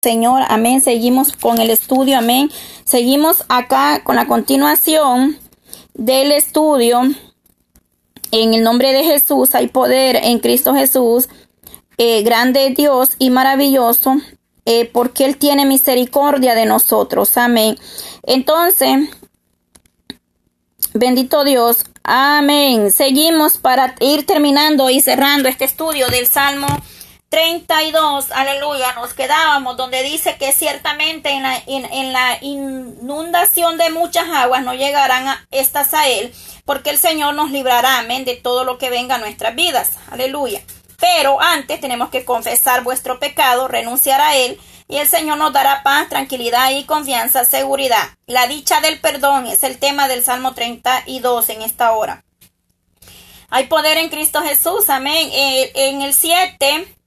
Señor, amén. Seguimos con el estudio, amén. Seguimos acá con la continuación del estudio. En el nombre de Jesús hay poder en Cristo Jesús, eh, grande Dios y maravilloso, eh, porque Él tiene misericordia de nosotros. Amén. Entonces, bendito Dios. Amén. Seguimos para ir terminando y cerrando este estudio del Salmo 32, aleluya, nos quedábamos donde dice que ciertamente en la, en, la inundación de muchas aguas no llegarán a, estas a Él, porque el Señor nos librará, amén, de todo lo que venga a nuestras vidas, aleluya. Pero antes tenemos que confesar vuestro pecado, renunciar a Él, y el Señor nos dará paz, tranquilidad y confianza, seguridad. La dicha del perdón es el tema del Salmo 32 en esta hora. Hay poder en Cristo Jesús, amén. Eh, en el 7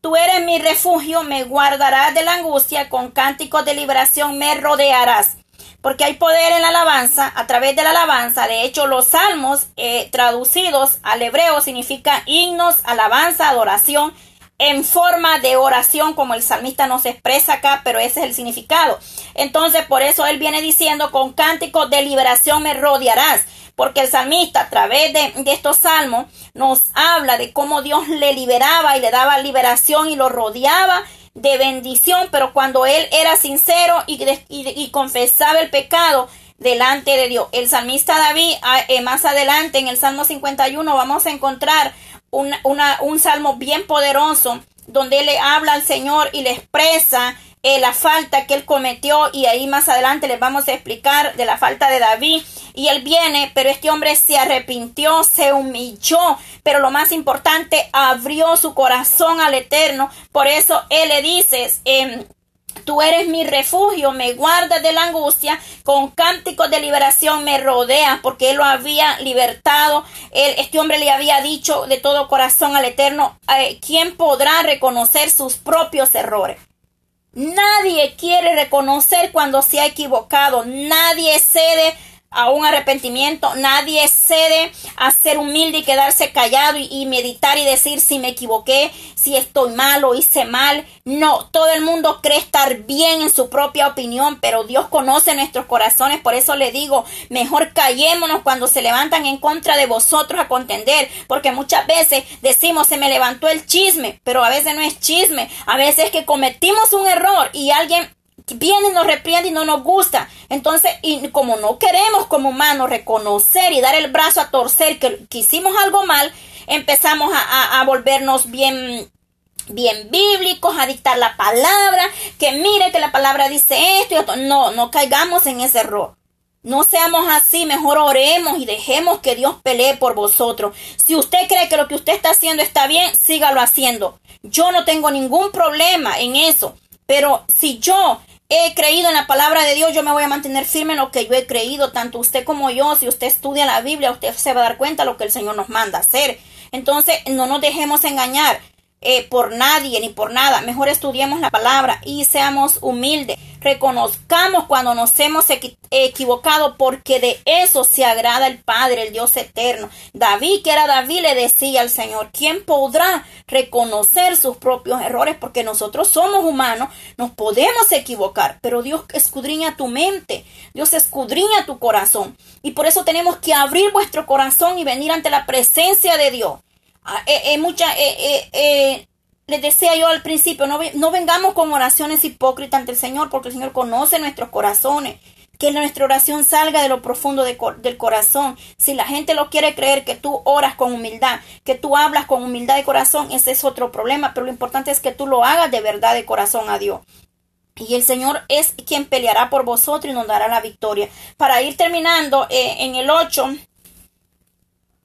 Tú eres mi refugio, me guardarás de la angustia, con cánticos de liberación me rodearás. Porque hay poder en la alabanza, a través de la alabanza. De hecho, los salmos eh, traducidos al hebreo significan himnos, alabanza, adoración, en forma de oración, como el salmista nos expresa acá, pero ese es el significado. Entonces, por eso él viene diciendo, con cánticos de liberación me rodearás porque el salmista a través de, estos salmos nos habla de cómo Dios le liberaba y le daba liberación y lo rodeaba de bendición, pero cuando él era sincero y, confesaba el pecado delante de Dios. El salmista David, ah, eh, más adelante en el Salmo 51, vamos a encontrar un salmo bien poderoso donde le habla al Señor y le expresa eh, la falta que él cometió y ahí más adelante les vamos a explicar de la falta de David y él viene, pero este hombre se arrepintió, se humilló, pero lo más importante, abrió su corazón al Eterno, por eso él le dice, em, Tú eres mi refugio, me guardas de la angustia, con cánticos de liberación me rodea, porque él lo había libertado. este hombre le había dicho de todo corazón al Eterno, eh, ¿quién podrá reconocer sus propios errores? Nadie quiere reconocer cuando se ha equivocado. Nadie cede a un arrepentimiento. Nadie cede a ser humilde y quedarse callado y, meditar y decir si me equivoqué, si estoy mal o hice mal. No, todo el mundo cree estar bien en su propia opinión, pero Dios conoce nuestros corazones. Por eso le digo, mejor callémonos cuando se levantan en contra de vosotros a contender, porque muchas veces decimos se me levantó el chisme, pero a veces no es chisme. A veces es que cometimos un error y alguien viene y nos reprende y no nos gusta. Entonces, y como no queremos como humanos reconocer y dar el brazo a torcer que, hicimos algo mal, empezamos a, volvernos bien bien bíblicos, a dictar la palabra, que mire que la palabra dice esto y esto. No, no caigamos en ese error. No seamos así, mejor oremos y dejemos que Dios pelee por vosotros. Si usted cree que lo que usted está haciendo está bien, sígalo haciendo. Yo no tengo ningún problema en eso. Pero si yo he creído en la palabra de Dios, yo me voy a mantener firme en lo que yo he creído, tanto usted como yo. Si usted estudia la Biblia, usted se va a dar cuenta de lo que el Señor nos manda hacer. Entonces, no nos dejemos engañar. Eh, por nadie ni por nada. Mejor estudiemos la palabra y seamos humildes. Reconozcamos cuando nos hemos equivocado porque de eso se agrada el Padre, el Dios eterno. David, que era David, le decía al Señor, ¿quién podrá reconocer sus propios errores? Porque nosotros somos humanos, nos podemos equivocar, pero Dios escudriña tu mente, Dios escudriña tu corazón. Y por eso tenemos que abrir vuestro corazón y venir ante la presencia de Dios eh, eh, mucha, eh, les decía yo al principio, no, no vengamos con oraciones hipócritas ante el Señor, porque el Señor conoce nuestros corazones. Que nuestra oración salga de lo profundo del corazón. Si la gente lo quiere creer que tú oras con humildad, que tú hablas con humildad de corazón, ese es otro problema. Pero lo importante es que tú lo hagas de verdad de corazón a Dios. Y el Señor es quien peleará por vosotros y nos dará la victoria. Para ir terminando, en el 8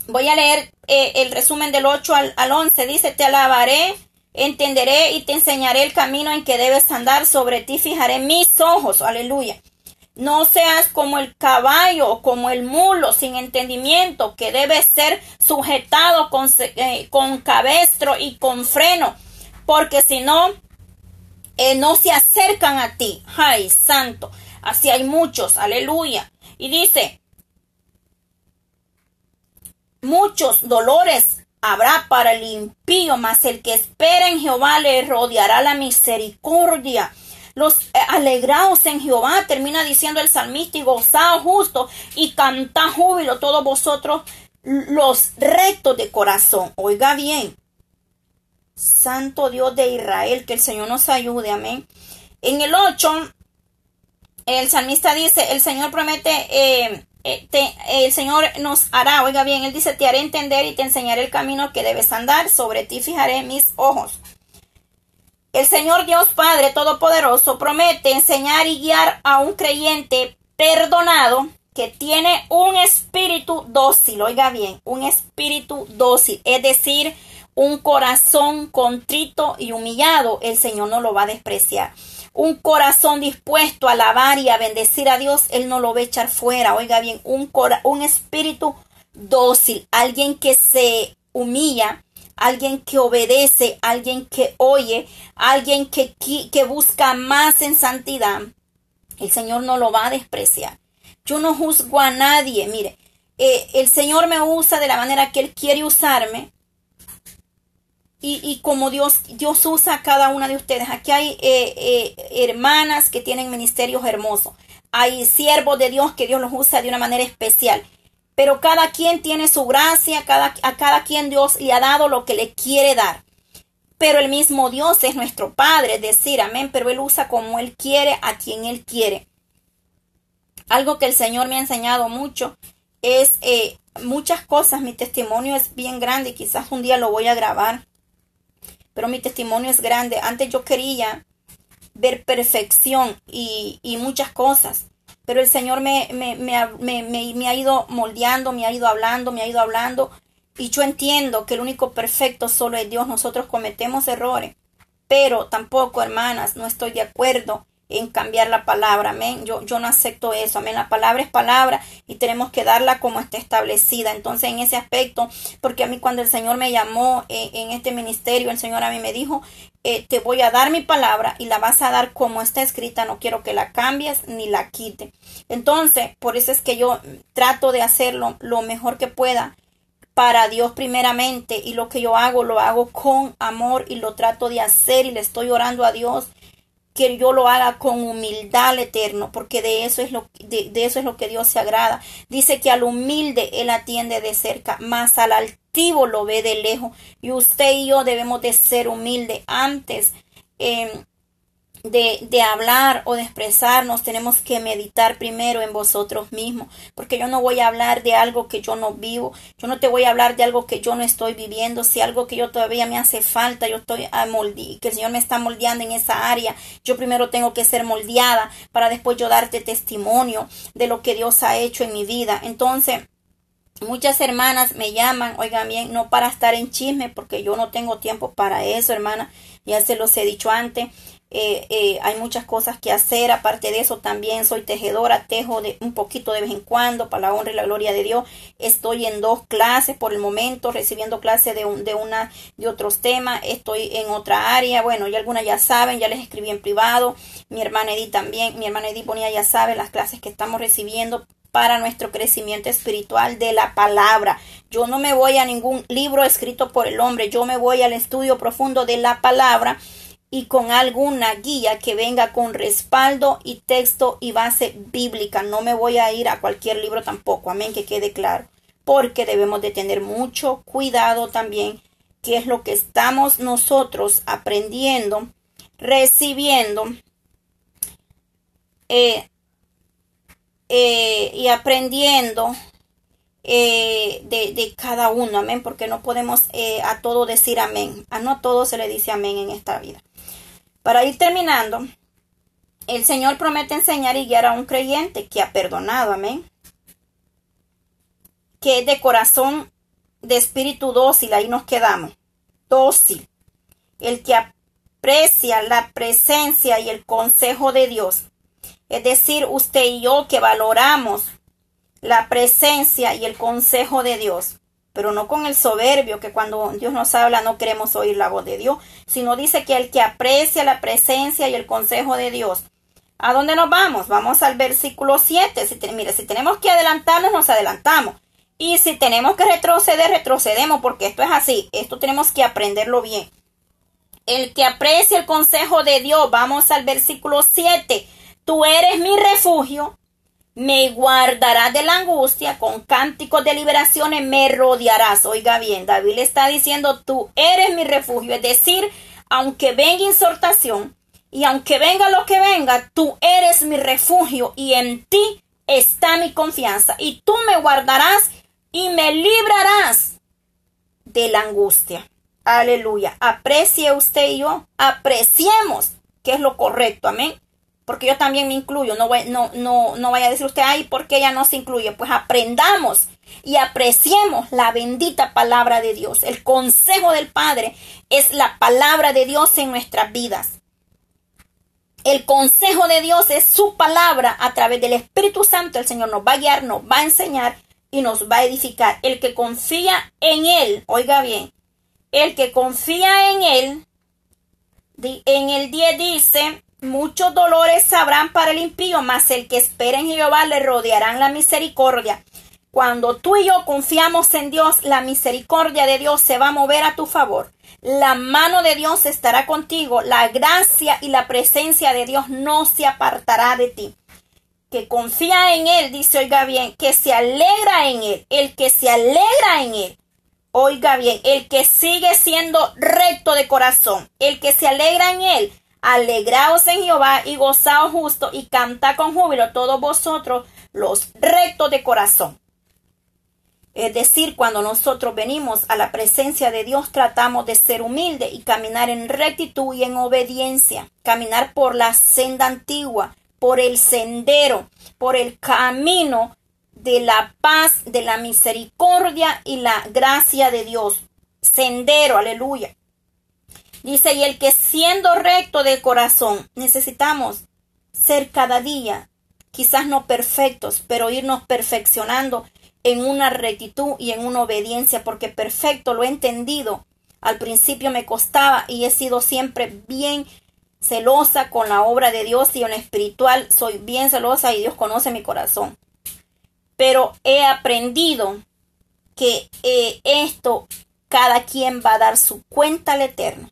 Voy a leer eh, el resumen del 8 al, al 11. Dice, te alabaré, entenderé y te enseñaré el camino en que debes andar. Sobre ti fijaré mis ojos. Aleluya. No seas como el caballo o como el mulo sin entendimiento que debe ser sujetado con, eh, cabestro y con freno. Porque si no, eh, no se acercan a ti. Ay, santo. Así hay muchos. Aleluya. Y dice, Muchos dolores habrá para el impío, mas el que espera en Jehová le rodeará la misericordia. los eh, alegrados en Jehová, termina diciendo el salmista, y gozaos justo y cantad júbilo todos vosotros los rectos de corazón. Oiga bien, Santo Dios de Israel, que el Señor nos ayude, amén. En el 8, el salmista dice, el Señor promete, eh, eh, el Señor nos hará, oiga bien, Él dice, te haré entender y te enseñaré el camino que debes andar, sobre ti fijaré mis ojos. El Señor Dios Padre Todopoderoso promete enseñar y guiar a un creyente perdonado que tiene un espíritu dócil, oiga bien, un espíritu dócil, es decir, un corazón contrito y humillado, el Señor no lo va a despreciar. Un corazón dispuesto a alabar y a bendecir a Dios, Él no lo va a echar fuera. Oiga bien, un, un espíritu dócil, alguien que se humilla, alguien que obedece, alguien que oye, alguien que, que busca más en santidad. El Señor no lo va a despreciar. Yo no juzgo a nadie. Mire, eh, el Señor me usa de la manera que Él quiere usarme y, como Dios, Dios usa a cada una de ustedes. Aquí hay eh, eh, hermanas que tienen ministerios hermosos. Hay siervos de Dios que Dios los usa de una manera especial. Pero cada quien tiene su gracia, cada, a cada quien Dios le ha dado lo que le quiere dar. Pero el mismo Dios es nuestro Padre, es decir, amén, pero Él usa como Él quiere, a quien Él quiere. Algo que el Señor me ha enseñado mucho es eh, muchas cosas. Mi testimonio es bien grande, quizás un día lo voy a grabar pero mi testimonio es grande. Antes yo quería ver perfección y, muchas cosas, pero el Señor me, me, me, me, ha ido moldeando, me ha ido hablando, me ha ido hablando, y yo entiendo que el único perfecto solo es Dios. Nosotros cometemos errores, pero tampoco, hermanas, no estoy de acuerdo en cambiar la palabra, amén. Yo, no acepto eso, amén. La palabra es palabra y tenemos que darla como está establecida. Entonces, en ese aspecto, porque a mí cuando el Señor me llamó en, este ministerio, el Señor a mí me dijo, eh, te voy a dar mi palabra y la vas a dar como está escrita, no quiero que la cambies ni la quite. Entonces, por eso es que yo trato de hacerlo lo mejor que pueda para Dios primeramente y lo que yo hago lo hago con amor y lo trato de hacer y le estoy orando a Dios que yo lo haga con humildad al eterno, porque de eso es lo de, eso es lo que Dios se agrada. Dice que al humilde él atiende de cerca, más al altivo lo ve de lejos. Y usted y yo debemos de ser humildes antes. Eh, de, de, hablar o de expresarnos, tenemos que meditar primero en vosotros mismos, porque yo no voy a hablar de algo que yo no vivo, yo no te voy a hablar de algo que yo no estoy viviendo, si algo que yo todavía me hace falta, yo estoy a molde que el Señor me está moldeando en esa área, yo primero tengo que ser moldeada para después yo darte testimonio de lo que Dios ha hecho en mi vida. Entonces, Muchas hermanas me llaman, oigan bien, no para estar en chisme, porque yo no tengo tiempo para eso, hermana, ya se los he dicho antes, eh, eh, hay muchas cosas que hacer. Aparte de eso, también soy tejedora, tejo de un poquito de vez en cuando para la honra y la gloria de Dios. Estoy en dos clases por el momento, recibiendo clases de, un, de una de otros temas. Estoy en otra área. Bueno, ya algunas ya saben, ya les escribí en privado. Mi hermana Edith también, mi hermana Edith ponía ya sabe las clases que estamos recibiendo para nuestro crecimiento espiritual de la palabra. Yo no me voy a ningún libro escrito por el hombre, yo me voy al estudio profundo de la palabra y con alguna guía que venga con respaldo y texto y base bíblica. No me voy a ir a cualquier libro tampoco, amén, que quede claro, porque debemos de tener mucho cuidado también qué es lo que estamos nosotros aprendiendo, recibiendo eh, eh, y aprendiendo eh, de, de, cada uno, amén, porque no podemos a todo decir amén, a no todo se le dice amén en esta vida. Para ir terminando, el Señor promete enseñar y guiar a un creyente que ha perdonado, amén. Que es de corazón, de espíritu dócil, ahí nos quedamos. Dócil. El que aprecia la presencia y el consejo de Dios. Es decir, usted y yo que valoramos la presencia y el consejo de Dios pero no con el soberbio, que cuando Dios nos habla no queremos oír la voz de Dios, sino dice que el que aprecia la presencia y el consejo de Dios. ¿A dónde nos vamos? Vamos al versículo 7. Si mire, si tenemos que adelantarnos, nos adelantamos. Y si tenemos que retroceder, retrocedemos, porque esto es así. Esto tenemos que aprenderlo bien. el que aprecia el consejo de Dios, vamos al versículo 7, tú eres mi refugio, me guardarás de la angustia, con cánticos de liberaciones me rodearás. Oiga bien, David le está diciendo, tú eres mi refugio, es decir, aunque venga insortación y aunque venga lo que venga, tú eres mi refugio y en ti está mi confianza y tú me guardarás y me librarás de la angustia. Aleluya. Aprecie usted y yo, apreciemos que es lo correcto. Amén. Porque yo también me incluyo. No, no, no, no vaya a decir usted, ay, ¿por qué ella no se incluye? Pues aprendamos y apreciemos la bendita palabra de Dios. El consejo del Padre es la palabra de Dios en nuestras vidas. El consejo de Dios es su palabra a través del Espíritu Santo. El Señor nos va a guiar, nos va a enseñar y nos va a edificar. El que confía en Él, oiga bien, el que confía en Él, en el 10 dice, muchos dolores sabrán para el impío, mas el que espera en Jehová le rodearán la misericordia. Cuando tú y yo confiamos en Dios, la misericordia de Dios se va a mover a tu favor. La mano de Dios estará contigo. La gracia y la presencia de Dios no se apartará de ti. Que confía en Él, dice, oiga bien, que se alegra en Él. El que se alegra en Él. Oiga bien, el que sigue siendo recto de corazón. El que se alegra en Él. Alegraos en Jehová y gozaos justo y canta con júbilo todos vosotros los rectos de corazón. Es decir, cuando nosotros venimos a la presencia de Dios, tratamos de ser humildes y caminar en rectitud y en obediencia, caminar por la senda antigua, por el sendero, por el camino de la paz, de la misericordia y la gracia de Dios. Sendero, aleluya. Dice, y el que siendo recto de corazón, necesitamos ser cada día, quizás no perfectos, pero irnos perfeccionando en una rectitud y en una obediencia, porque perfecto lo he entendido. Al principio me costaba y he sido siempre bien celosa con la obra de Dios y en espiritual soy bien celosa y Dios conoce mi corazón. Pero he aprendido que eh, esto cada quien va a dar su cuenta al eterno.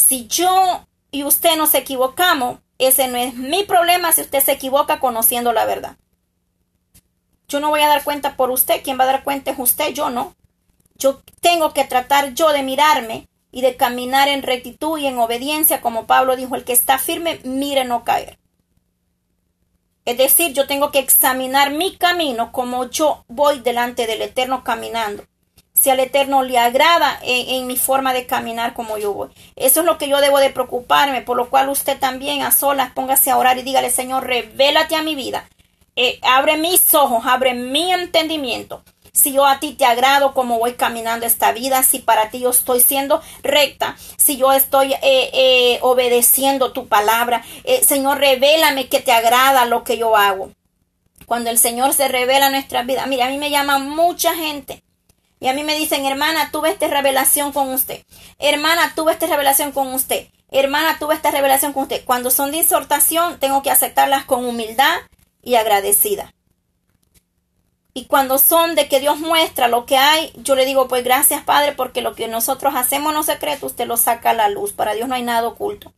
Si yo y usted nos equivocamos, ese no es mi problema si usted se equivoca conociendo la verdad. Yo no voy a dar cuenta por usted, quien va a dar cuenta es usted, yo no. Yo tengo que tratar yo de mirarme y de caminar en rectitud y en obediencia, como Pablo dijo, el que está firme, mire no caer. Es decir, yo tengo que examinar mi camino como yo voy delante del Eterno caminando. Si al Eterno le agrada en, mi forma de caminar como yo voy. Eso es lo que yo debo de preocuparme, por lo cual usted también a solas póngase a orar y dígale, Señor, revélate a mi vida eh, abre mis ojos, abre mi entendimiento. Si yo a ti te agrado como voy caminando esta vida, si para ti yo estoy siendo recta, si yo estoy eh, eh, obedeciendo tu palabra, Señor, revélame que te agrada lo que yo hago. Cuando el Señor se revela en nuestra vida, mira, a mí me llama mucha gente y a mí me dicen, hermana, tuve esta revelación con usted. Hermana, tuve esta revelación con usted. Hermana, tuve esta revelación con usted. Cuando son de exhortación, tengo que aceptarlas con humildad, y agradecida. Y cuando son de que Dios muestra lo que hay, yo le digo, pues gracias Padre, porque lo que nosotros hacemos no secreto, usted lo saca a la luz. Para Dios no hay nada oculto.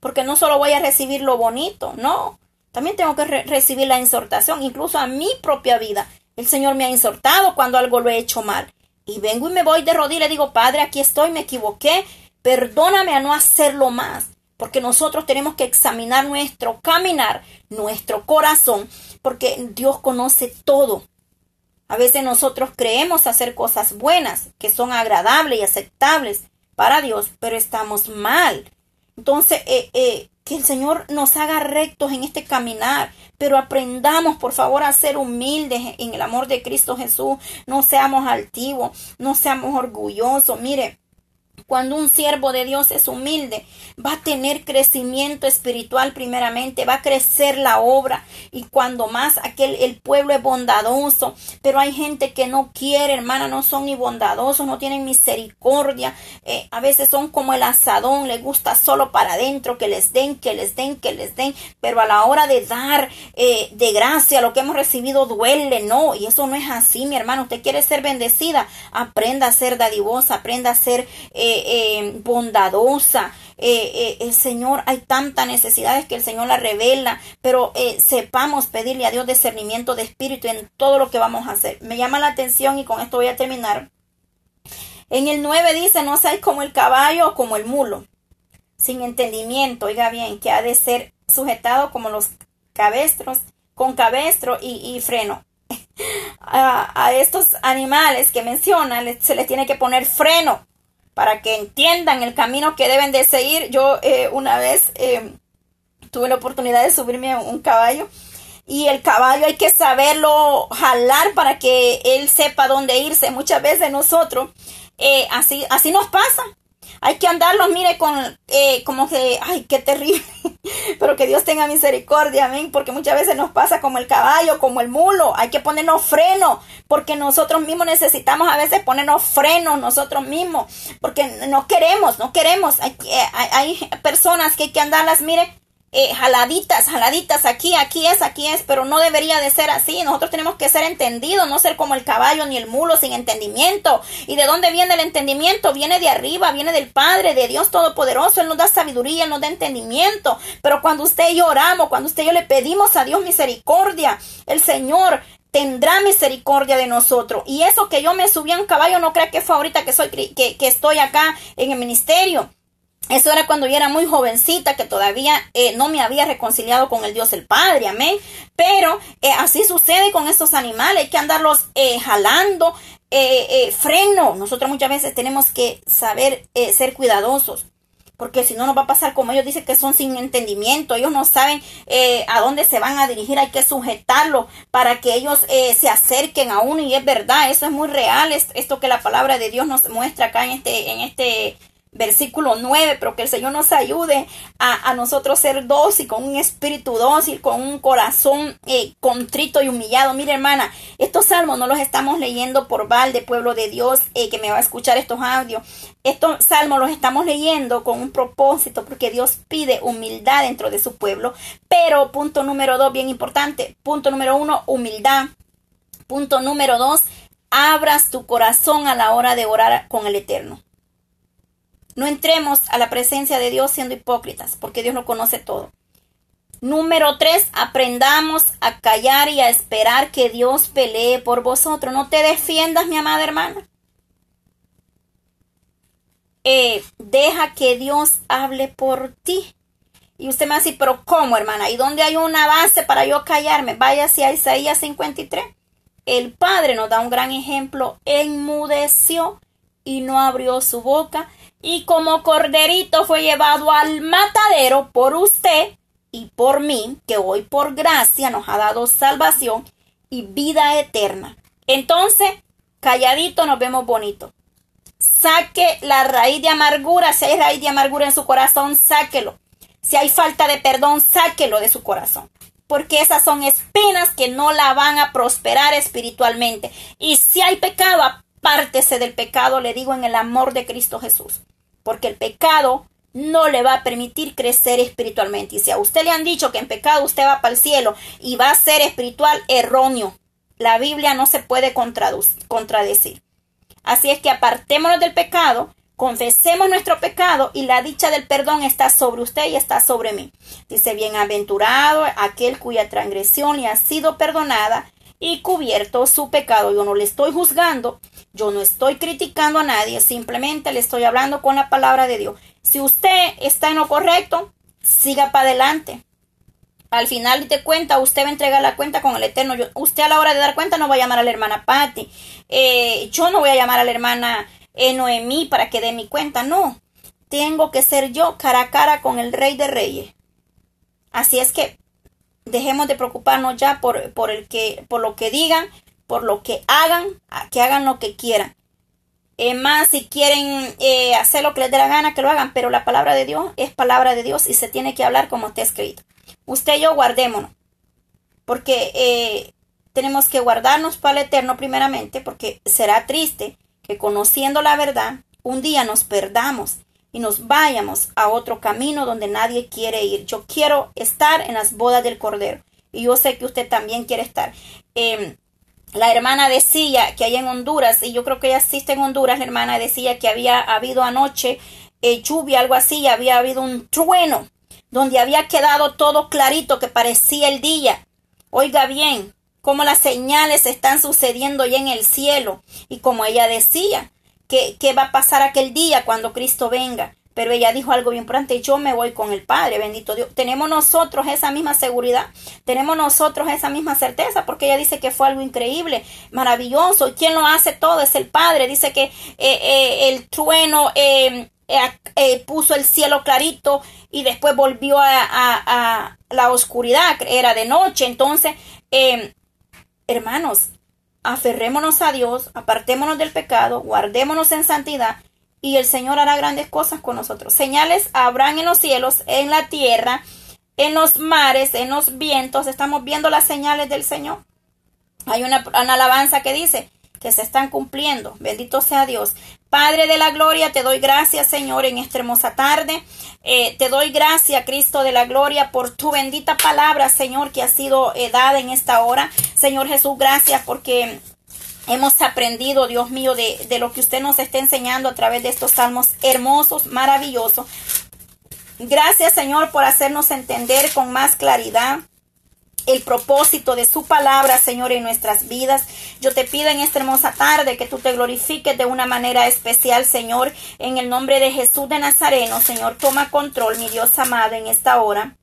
Porque no solo voy a recibir lo bonito, no. También tengo que recibir la exhortación, incluso a mi propia vida. El Señor me ha exhortado cuando algo lo he hecho mal. Y vengo y me voy de rodillas y digo, Padre, aquí estoy, me equivoqué, perdóname a no hacerlo más porque nosotros tenemos que examinar nuestro caminar, nuestro corazón, porque Dios conoce todo. A veces nosotros creemos hacer cosas buenas, que son agradables y aceptables para Dios, pero estamos mal. Entonces, eh, eh, que el Señor nos haga rectos en este caminar, pero aprendamos, por favor, a ser humildes en el amor de Cristo Jesús. No seamos altivos, no seamos orgullosos. Mire, cuando un siervo de Dios es humilde, va a tener crecimiento espiritual primeramente, va a crecer la obra y cuando más aquel el pueblo es bondadoso, pero hay gente que no quiere, hermana, no son ni bondadosos, no tienen misericordia, eh, a veces son como el asadón, les gusta solo para adentro, que les den, que les den, que les den, pero a la hora de dar eh, de gracia lo que hemos recibido duele, no, y eso no es así, mi hermano, usted quiere ser bendecida, aprenda a ser dadivosa, aprenda a ser... Eh, eh, bondadosa. el Señor, hay tantas necesidades que el Señor la revela, pero sepamos pedirle a Dios discernimiento de espíritu en todo lo que vamos a hacer. Me llama la atención y con esto voy a terminar. En el 9 dice, no seáis como el caballo o como el mulo, sin entendimiento, oiga bien, que ha de ser sujetado como los cabestros, con cabestro y, freno. a, estos animales que menciona se les tiene que poner freno para que entiendan el camino que deben de seguir. Yo eh, una vez eh, tuve la oportunidad de subirme a un caballo y el caballo hay que saberlo jalar para que él sepa dónde irse. Muchas veces nosotros eh, así, así nos pasa. Hay que andarlos, mire, con eh, como que, ay, qué terrible. Pero que Dios tenga misericordia, amén. Porque muchas veces nos pasa como el caballo, como el mulo. Hay que ponernos freno. Porque nosotros mismos necesitamos a veces ponernos frenos nosotros mismos. Porque no queremos, no queremos. Hay, hay, hay personas que hay que andarlas, mire, eh, jaladitas, jaladitas, aquí, aquí es, aquí es, pero no debería de ser así. Nosotros tenemos que ser entendidos, no ser como el caballo ni el mulo sin entendimiento. ¿Y de dónde viene el entendimiento? Viene de arriba, viene del Padre, de Dios Todopoderoso. Él nos da sabiduría, Él nos da entendimiento. Pero cuando usted y yo oramos, cuando usted y yo le pedimos a Dios misericordia, el Señor tendrá misericordia de nosotros. Y eso que yo me subí a un caballo, no crea que fue ahorita que, soy, que, que estoy acá en el ministerio. Eso era cuando yo era muy jovencita, que todavía eh, no me había reconciliado con el Dios el Padre, amén. Pero eh, así sucede con estos animales, hay que andarlos eh, jalando, freno. Nosotros muchas veces tenemos que saber ser cuidadosos, porque si no nos va a pasar como ellos dicen que son sin entendimiento, ellos no saben a dónde se van a dirigir, hay que sujetarlo para que ellos se acerquen a uno y es verdad, eso es muy real, esto que la palabra de Dios nos muestra acá en este, en este versículo 9, pero que el Señor nos ayude a, nosotros ser dócil, con un espíritu dócil, con un corazón eh, contrito y humillado. Mire, hermana, estos salmos no los estamos leyendo por de pueblo de Dios, eh, que me va a escuchar estos audios. Estos salmos los estamos leyendo con un propósito, porque Dios pide humildad dentro de su pueblo. Pero, punto número dos, bien importante. Punto número uno, humildad. Punto número dos, abras tu corazón a la hora de orar con el Eterno. No entremos a la presencia de Dios siendo hipócritas, porque Dios lo conoce todo. Número tres, aprendamos a callar y a esperar que Dios pelee por vosotros. No te defiendas, mi amada hermana. Eh, deja que Dios hable por ti. Y usted me va a decir, pero ¿cómo, hermana? ¿Y dónde hay una base para yo callarme? Vaya hacia Isaías 53. El Padre nos da un gran ejemplo. Enmudeció y no abrió su boca y como corderito fue llevado al matadero por usted y por mí, que hoy por gracia nos ha dado salvación y vida eterna. Entonces, calladito nos vemos bonito. Saque la raíz de amargura, si hay raíz de amargura en su corazón, sáquelo. Si hay falta de perdón, sáquelo de su corazón. Porque esas son espinas que no la van a prosperar espiritualmente. Y si hay pecado, apártese del pecado, le digo en el amor de Cristo Jesús porque el pecado no le va a permitir crecer espiritualmente. Y si a usted le han dicho que en pecado usted va para el cielo y va a ser espiritual, erróneo. La Biblia no se puede contradecir. Así es que apartémonos del pecado, confesemos nuestro pecado y la dicha del perdón está sobre usted y está sobre mí. Dice, bienaventurado aquel cuya transgresión le ha sido perdonada y cubierto su pecado. Yo no le estoy juzgando, yo no estoy criticando a nadie, simplemente le estoy hablando con la palabra de Dios. Si usted está en lo correcto, siga para adelante. Al final de cuenta, usted va a entregar la cuenta con el Eterno. usted a la hora de dar cuenta no va a llamar a la hermana Patty. Eh, yo no voy a llamar a la hermana eh, Noemí para que dé mi cuenta. No. Tengo que ser yo cara a cara con el Rey de Reyes. Así es que dejemos de preocuparnos ya por, por, el que, por lo que digan, por lo que hagan, que hagan lo que quieran. Es más, si quieren eh, hacer lo que les dé la gana, que lo hagan, pero la palabra de Dios es palabra de Dios y se tiene que hablar como está escrito. Usted y yo guardémonos, porque eh, tenemos que guardarnos para el eterno primeramente, porque será triste que conociendo la verdad, un día nos perdamos y nos vayamos a otro camino donde nadie quiere ir. Yo quiero estar en las bodas del Cordero y yo sé que usted también quiere estar. Em, la hermana decía que allá en Honduras, y yo creo que ella existe en Honduras, la hermana decía que había habido anoche eh, lluvia, algo así, había habido un trueno, donde había quedado todo clarito que parecía el día. Oiga bien, cómo las señales están sucediendo ya en el cielo, y como ella decía, que, que va a pasar aquel día cuando Cristo venga. Pero ella dijo algo bien importante, yo me voy con el Padre, bendito Dios. Tenemos nosotros esa misma seguridad, tenemos nosotros esa misma certeza, porque ella dice que fue algo increíble, maravilloso. ¿Y quién lo hace todo? Es el Padre. Dice que eh, eh, el trueno eh, puso el cielo clarito y después volvió a, a, la oscuridad, era de noche. Entonces, hermanos, aferrémonos a Dios, apartémonos del pecado, guardémonos en santidad y el Señor hará grandes cosas con nosotros. Señales habrán en los cielos, en la tierra, en los mares, en los vientos. Estamos viendo las señales del Señor. Hay una, alabanza que dice que se están cumpliendo. Bendito sea Dios. Padre de la gloria, te doy gracias, Señor, en esta hermosa tarde. Eh, te doy gracias, Cristo de la gloria, por tu bendita palabra, Señor, que ha sido eh, dada en esta hora. Señor Jesús, gracias porque hemos aprendido, Dios mío, de, de, lo que usted nos está enseñando a través de estos salmos hermosos, maravillosos. Gracias, Señor, por hacernos entender con más claridad el propósito de su palabra, Señor, en nuestras vidas. Yo te pido en esta hermosa tarde que tú te glorifiques de una manera especial, Señor, en el nombre de Jesús de Nazareno, Señor. Toma control, mi Dios amado, en esta hora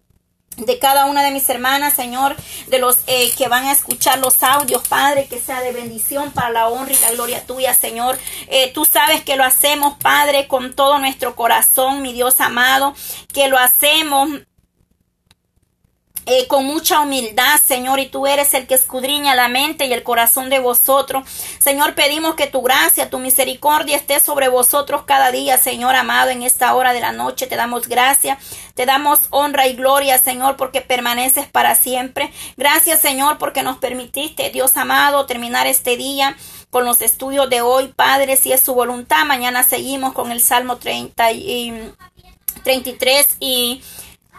de cada una de mis hermanas, Señor, de los eh, que van a escuchar los audios, Padre, que sea de bendición para la honra y la gloria tuya, Señor. Eh, tú sabes que lo hacemos, Padre, con todo nuestro corazón, mi Dios amado, que lo hacemos eh, con mucha humildad, Señor, y tú eres el que escudriña la mente y el corazón de vosotros. Señor, pedimos que tu gracia, tu misericordia esté sobre vosotros cada día, Señor amado, en esta hora de la noche. Te damos gracia, te damos honra y gloria, Señor, porque permaneces para siempre. Gracias, Señor, porque nos permitiste, Dios amado, terminar este día con los estudios de hoy, Padre, si es su voluntad. Mañana seguimos con el Salmo 30 y 33 y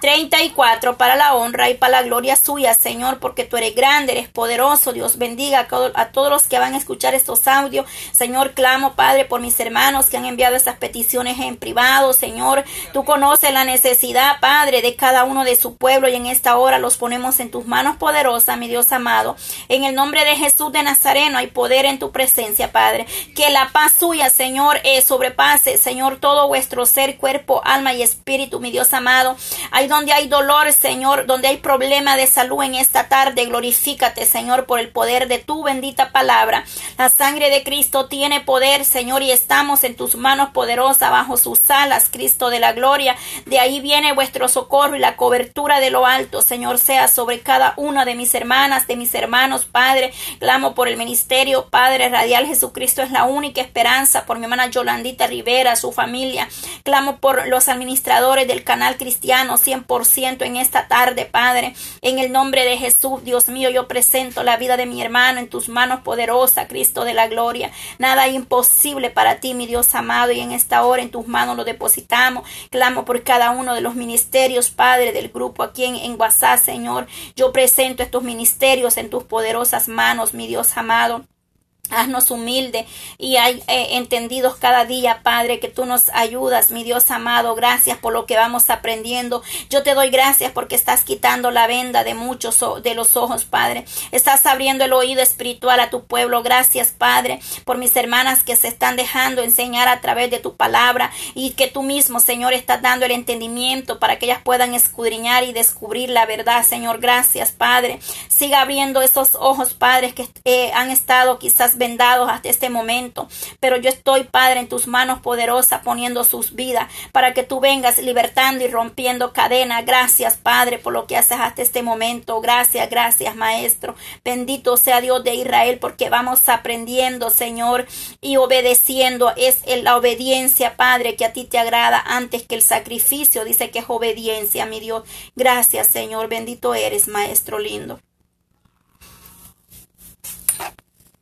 34 para la honra y para la gloria suya, Señor, porque tú eres grande, eres poderoso. Dios bendiga a, todos los que van a escuchar estos audios. Señor, clamo, Padre, por mis hermanos que han enviado estas peticiones en privado. Señor, tú conoces la necesidad, Padre, de cada uno de su pueblo y en esta hora los ponemos en tus manos poderosas, mi Dios amado. En el nombre de Jesús de Nazareno hay poder en tu presencia, Padre. Que la paz suya, Señor, eh, sobrepase, Señor, todo vuestro ser, cuerpo, alma y espíritu, mi Dios amado. Hay donde hay dolor, Señor, donde hay problema de salud en esta tarde, glorifícate, Señor, por el poder de tu bendita palabra. La sangre de Cristo tiene poder, Señor, y estamos en tus manos poderosas bajo sus alas, Cristo de la gloria. De ahí viene vuestro socorro y la cobertura de lo alto, Señor, sea sobre cada una de mis hermanas, de mis hermanos, Padre. Clamo por el ministerio, Padre Radial Jesucristo es la única esperanza, por mi hermana Yolandita Rivera, su familia. Clamo por los administradores del canal cristiano, por ciento en esta tarde, Padre. En el nombre de Jesús, Dios mío, yo presento la vida de mi hermano en tus manos poderosa, Cristo de la gloria. Nada imposible para ti, mi Dios amado, y en esta hora en tus manos lo depositamos. Clamo por cada uno de los ministerios, Padre, del grupo aquí en, en WhatsApp, Señor. Yo presento estos ministerios en tus poderosas manos, mi Dios amado. Haznos humilde y hay eh, entendidos cada día, Padre, que tú nos ayudas, mi Dios amado. Gracias por lo que vamos aprendiendo. Yo te doy gracias porque estás quitando la venda de muchos de los ojos, Padre. Estás abriendo el oído espiritual a tu pueblo. Gracias, Padre, por mis hermanas que se están dejando enseñar a través de tu palabra y que tú mismo, Señor, estás dando el entendimiento para que ellas puedan escudriñar y descubrir la verdad, Señor. Gracias, Padre. Siga abriendo esos ojos, Padre, que eh, han estado quizás vendados hasta este momento. Pero yo estoy, Padre, en tus manos poderosas poniendo sus vidas para que tú vengas libertando y rompiendo cadenas. Gracias, Padre, por lo que haces hasta este momento. Gracias, gracias, Maestro. Bendito sea Dios de Israel porque vamos aprendiendo, Señor, y obedeciendo. Es la obediencia, Padre, que a ti te agrada antes que el sacrificio. Dice que es obediencia, mi Dios. Gracias, Señor. Bendito eres, Maestro lindo.